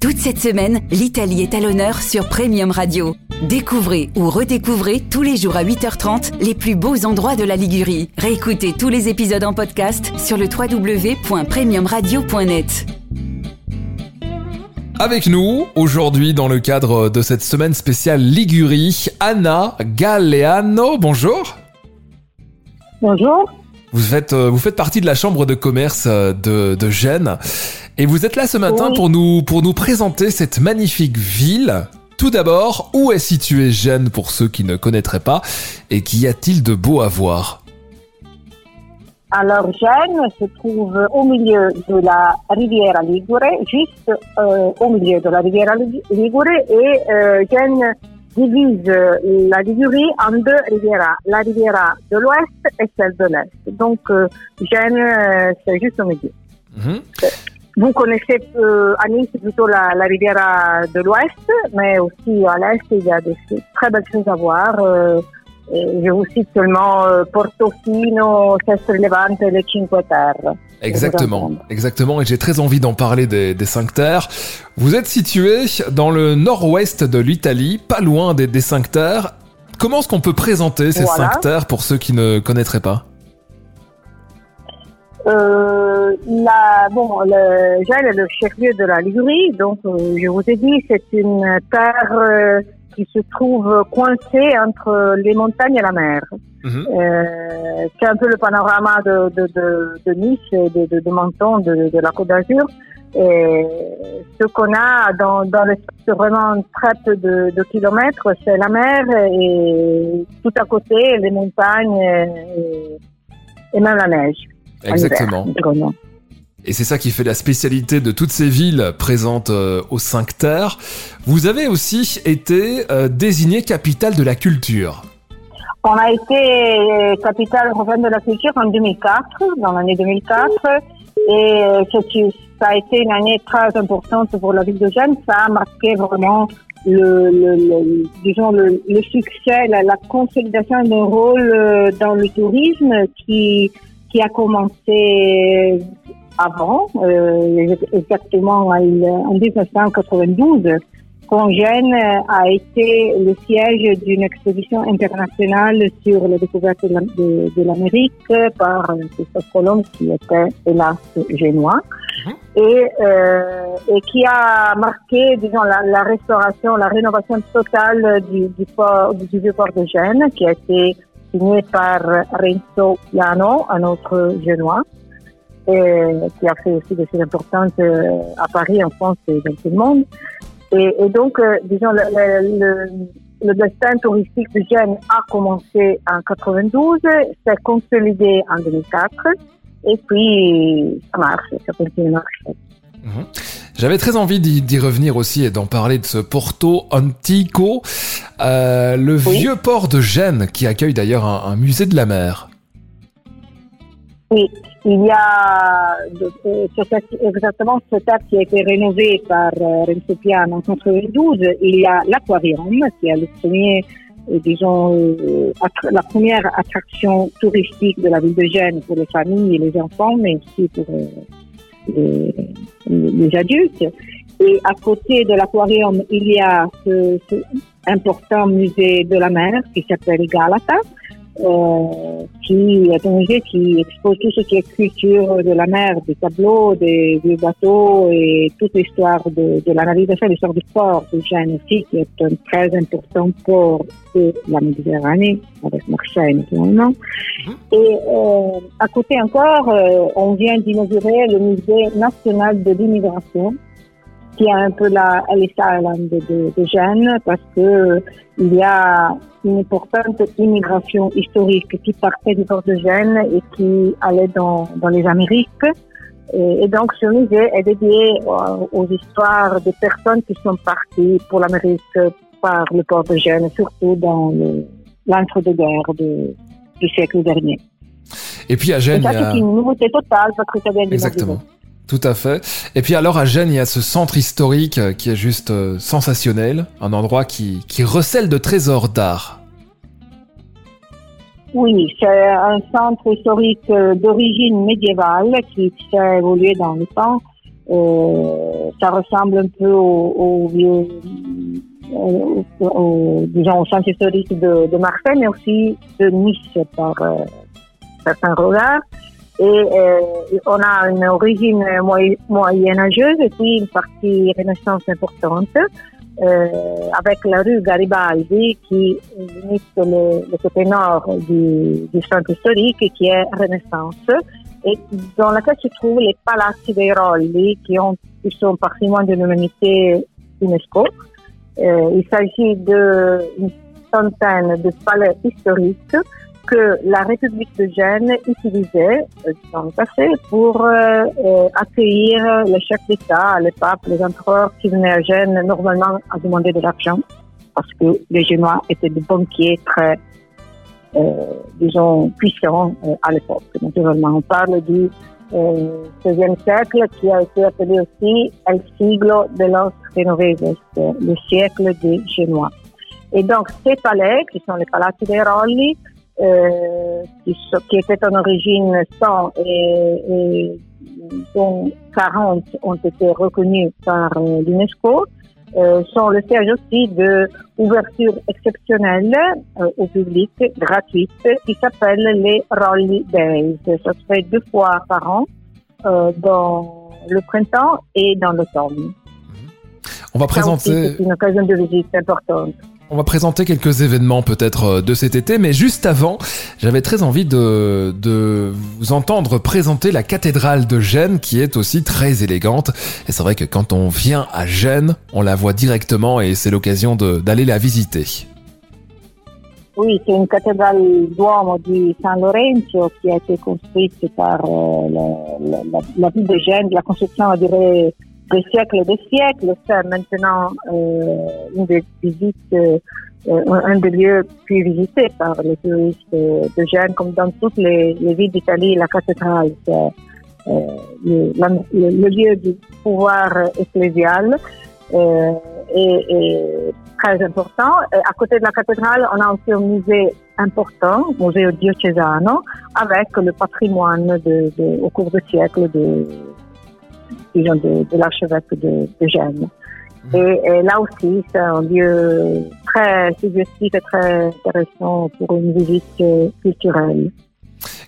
Toute cette semaine, l'Italie est à l'honneur sur Premium Radio. Découvrez ou redécouvrez tous les jours à 8h30 les plus beaux endroits de la Ligurie. Réécoutez tous les épisodes en podcast sur le www.premiumradio.net. Avec nous, aujourd'hui, dans le cadre de cette semaine spéciale Ligurie, Anna Galeano. Bonjour. Bonjour. Vous faites, euh, vous faites partie de la chambre de commerce euh, de, de Gênes. Et vous êtes là ce matin Oui. pour nous, pour nous présenter cette magnifique ville. Tout d'abord, où est située Gênes pour ceux qui ne connaîtraient pas Et qu'y a-t-il de beau à voir? Alors, Gênes se trouve au milieu de la riviera Ligure, juste euh, au milieu de la riviera Lig- Ligure, et euh, Gênes divise la Ligurie en deux rivières, la riviera de l'ouest et celle de l'est. Donc, euh, Gênes, c'est juste au milieu. Mhm. Vous connaissez euh, à Nice plutôt la, la riviera de l'ouest, mais aussi à l'est, il y a de très belles choses à voir. euh, je vous cite seulement euh, Portofino, Sestri Levante et les Cinque Terre. Exactement, exactement. Et j'ai très envie d'en parler des, des cinq terres. Vous êtes situé dans le nord-ouest de l'Italie, pas loin des, des cinq terres. Comment est-ce qu'on peut présenter ces Voilà. cinq terres pour ceux qui ne connaîtraient pas? Euh, la, bon, le Gênes est le chef-lieu de la Ligurie, donc euh, je vous ai dit, c'est une terre euh, qui se trouve coincée entre les montagnes et la mer. Mhm. Euh, c'est un peu le panorama de, de, de, de Nice, de, de, de Menton, de, de la Côte d'Azur. Et ce qu'on a dans, dans l'espace vraiment très peu de, de kilomètres, c'est la mer et tout à côté les montagnes et, et même la neige. Exactement. naturellement. Et c'est ça qui fait la spécialité de toutes ces villes présentes euh, aux cinq terres. Vous avez aussi été euh, désigné capitale de la culture. On a été capitale européenne de la culture en 2004, dans l'année 2004, et euh, ça a été une année très importante pour la ville de Gênes. Ça a marqué vraiment le, le, le- disons le, le succès, la, la consolidation d'un rôle euh, dans le tourisme qui qui a commencé avant, euh, exactement en en 1992 quand Gênes a été le siège d'une exposition internationale sur la découverte de la- de, de l'Amérique par euh, Christophe Colomb, qui était hélas génois, Mhm. et, euh, et qui a marqué, disons, la, la restauration, la rénovation totale du, du, port, du vieux port de Gênes, qui a été signé par Renzo Piano, un autre génois, et qui a fait aussi des choses importantes euh, à Paris, en France et dans tout le monde. Et, donc, euh, disons, le destin touristique de Gênes a commencé en 92, s'est consolidé en 2004, et puis ça marche, ça continue à marcher. Mhm. J'avais très envie d'y revenir aussi et d'en parler de ce Porto Antico, euh, le Oui. vieux port de Gênes qui accueille d'ailleurs un, un musée de la mer. Oui, il y a exactement ce terre qui a été rénové par euh, Renzo Piano en 92. Il y a l'aquarium qui est le premier, euh, disons, la première attraction touristique de la ville de Gênes pour les familles et les enfants, mais aussi pour les, les adultes. Et à côté de l'aquarium, il y a ce, ce important musée de la mer qui s'appelle Galata euh, qui est un musée qui expose tout ce qui est culture de la mer, des tableaux, des, des bateaux et toute l'histoire de, de la navigation, l'histoire du port de Gênes aussi, qui est un très important port de la Méditerranée, avec Marseille naturellement. Mhm. Et euh, à côté encore, euh, on vient d'inaugurer le musée national de l'immigration, qui est un peu la Ellis Island de, de, Gênes, parce que il y a une importante immigration historique qui partait du port de Gênes et qui allait dans, dans les Amériques. Et, et donc, ce musée est dédié euh, aux histoires des personnes qui sont parties pour l'Amérique par le port de Gênes, surtout dans le- l'entre-deux-guerres de- du siècle dernier. Et puis à Et Gênes, ça, c'est une nouveauté totale parce que ça vient. Exactement. Tout à fait. Et puis alors à Gênes, il y a ce centre historique euh, qui est juste euh, sensationnel, un endroit qui, qui recèle de trésors d'art. Oui, c'est un centre historique euh, d'origine médiévale qui s'est évolué dans le temps ça ressemble un peu au, disons, au centre historique de, Marseille, mais aussi de Nice par certains regards. Et on a une origine moyenâgeuse et puis une partie renaissance importante. Euh, avec la rue Garibaldi qui limite le, côté nord du, du, centre historique qui est Renaissance et dans laquelle se trouvent les palazzi dei Rolli qui, ont, qui sont patrimoine de l'humanité UNESCO. Euh, il s'agit d'une centaine de palais historiques que la République de Gênes utilisait euh, dans le passé pour euh, euh, accueillir les chefs d'État, les papes, les empereurs qui venaient à Gênes normalement à demander de l'argent parce que les Génois étaient des banquiers très, disons, puissants à l'époque. Naturellement, on parle du XVIe siècle qui a été appelé aussi El siglo de los Genoveses, le siècle des Génois. Et donc, ces palais, qui sont les Palazzi dei Rolli, euh, qui, qui, étaient en origine 100 et, et, dont 40 ont été reconnus par euh, l'UNESCO, euh, sont le siège aussi de ouverture exceptionnelle euh, au public, gratuite, qui s'appelle les Rolly Days. Ça se fait deux fois par an, euh, dans le printemps et dans l'automne. On va présenter. C'est une occasion de visite importante. On va présenter quelques événements peut-être euh, de cet été, mais juste avant, j'avais très envie de, vous entendre présenter la cathédrale de Gênes qui est aussi très élégante. Et c'est vrai que quand on vient à Gênes, on la voit directement et c'est l'occasion d'aller la visiter. Oui, c'est une cathédrale Duomo di San Lorenzo qui a été construite par euh, la, la, ville de Gênes. La construction a duré des siècles et des siècles. C'est maintenant euh, une des visites, euh, un des lieux plus visités par les touristes de Gênes, comme dans toutes les, les villes d'Italie, la cathédrale. C'est euh, le, le, lieu du pouvoir ecclésial euh, est, très important. à côté de la cathédrale, on a aussi un musée important, musée diocesano, avec le patrimoine au cours du siècle de, de, de l'archevêque de, de, Gênes. Mhm. Et, là aussi, c'est un lieu très suggestif et très intéressant pour une visite euh, culturelle.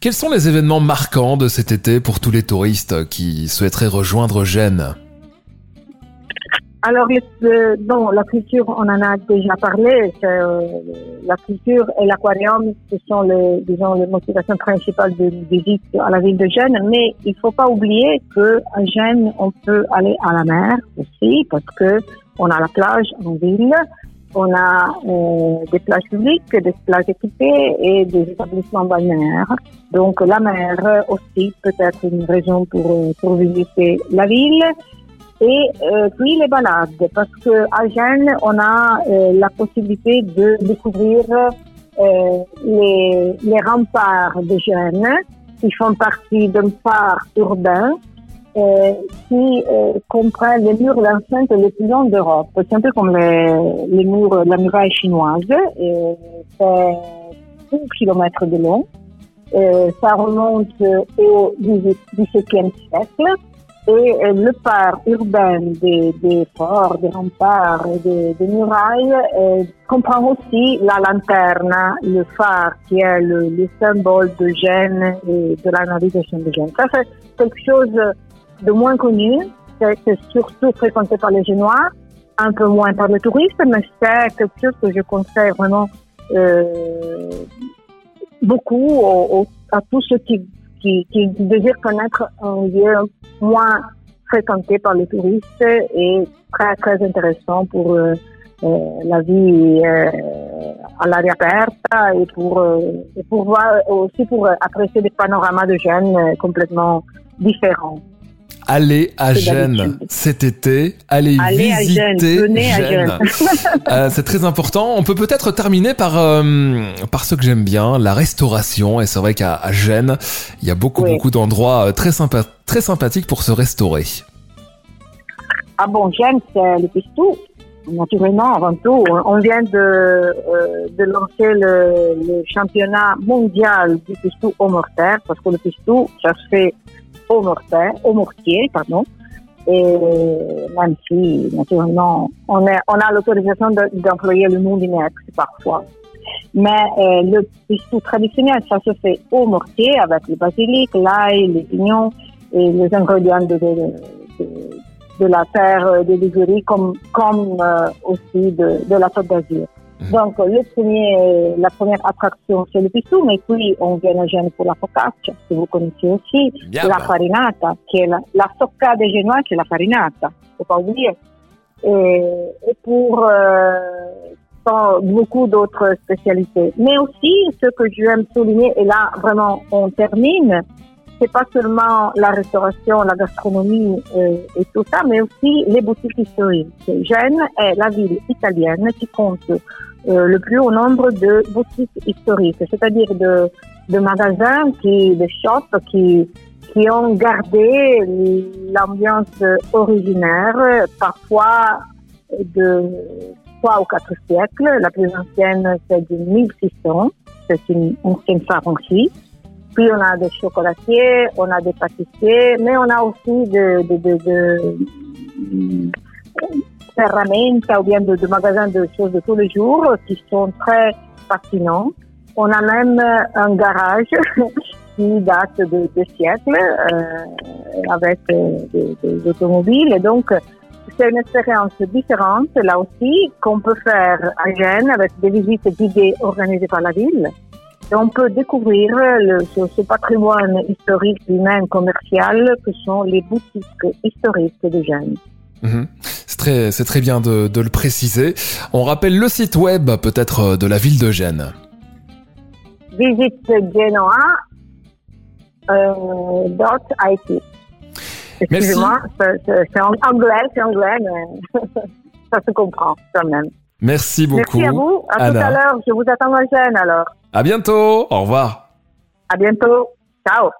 Quels sont les événements marquants de cet été pour tous les touristes qui souhaiteraient rejoindre Gênes? Alors, bon, la culture, on en a déjà parlé. Euh, la culture et l'aquarium, ce sont les, disons, les motivations principales de visite à la ville de Gênes. Mais il faut pas oublier que à Gênes, on peut aller à la mer aussi, parce que on a la plage en ville, on a euh, des plages publiques, des plages équipées et des établissements balnéaires. Donc, la mer aussi peut être une raison pour, pour visiter la ville et euh, puis les balades, parce que à Gênes, on a euh, la possibilité de découvrir euh, les, les, remparts de Gênes, qui font partie d'un parc urbain euh, qui euh, comprend les murs d'enceinte les plus longs d'Europe. C'est un peu comme les, les murs la muraille chinoise. C'est 1 km de long. ça remonte au XVIIe siècle. Et le parc urbain des, des forts, des remparts et des, murailles euh, comprend aussi la lanterne, le phare qui est le, le, symbole de Gênes et de la navigation de Gênes. Ça, c'est quelque chose de moins connu, c'est surtout fréquenté par les Génois, un peu moins par les touristes, mais c'est quelque chose que je conseille vraiment euh, beaucoup à tous ceux qui qui, qui désirent connaître un lieu moins fréquenté par les touristes et très très intéressant pour euh, euh la vie euh, à l'aria aperta et pour et pour voir aussi pour apprécier des panoramas de Gênes complètement différents. Allez à Gênes cet été, allez, visiter Gênes. euh, c'est très important. On peut peut-être terminer par euh, par ce que j'aime bien, la restauration. Et c'est vrai qu'à Gênes, il y a beaucoup beaucoup d'endroits euh, très sympa, très sympathiques pour se restaurer. Ah bon, Gênes, c'est le pistou. Naturellement, avant tout, on vient de, euh, de lancer le, le, championnat mondial du pistou au mortaire, parce que le pistou, ça se fait au mortier, au mortier pardon. Et même si, naturellement, on, est, on a l'autorisation d'employer le nom d'Inex parfois. Mais euh, le pistou traditionnel, ça se fait au mortier avec le basilic, l'ail, les pignons et les ingrédients de, de, de, la terre de Ligurie comme, comme euh, aussi de, de la Côte d'Azur. Mhm. Donc, le premier, la première attraction, c'est le pistou, mais puis on vient à Gênes pour la focaccia, que vous connaissez aussi, la farinata, qui est la, la socca des Génois, qui est la farinata, faut pas oublier. Et, et pour euh, beaucoup d'autres spécialités. Mais aussi, ce que je veux souligner, et là, vraiment, on termine, c'est pas seulement la restauration, la gastronomie euh, et tout ça, mais aussi les boutiques historiques. Gênes est la ville italienne qui compte euh, le plus haut nombre de boutiques historiques, c'est-à-dire de, de magasins, qui, de shops qui, qui ont gardé l'ambiance originaire, parfois de trois ou quatre siècles. La plus ancienne, c'est de 1600. C'est une ancienne pharmacie. Puis on a des chocolatiers, on a des pâtissiers, mais on a aussi de, de, de, ou bien de, de, magasins de choses de tous les jours qui sont très fascinants. On a même un garage qui date de, siècles euh, avec euh, des automobiles. Et donc, c'est une expérience différente, là aussi, qu'on peut faire à Gênes avec des visites guidées organisées par la ville. On peut découvrir le, ce, patrimoine historique humain commercial que sont les boutiques historiques de Gênes. Mhm. C'est très, bien de, de, le préciser. On rappelle le site web peut-être de la ville de Gênes. Visite Genoa euh, .it. Excusez-moi, c'est anglais, c'est anglais, mais ça se comprend quand même. Merci beaucoup. Merci à vous. À tout à l'heure. Je vous attends à Gênes alors. À bientôt. Au revoir. À bientôt. Ciao.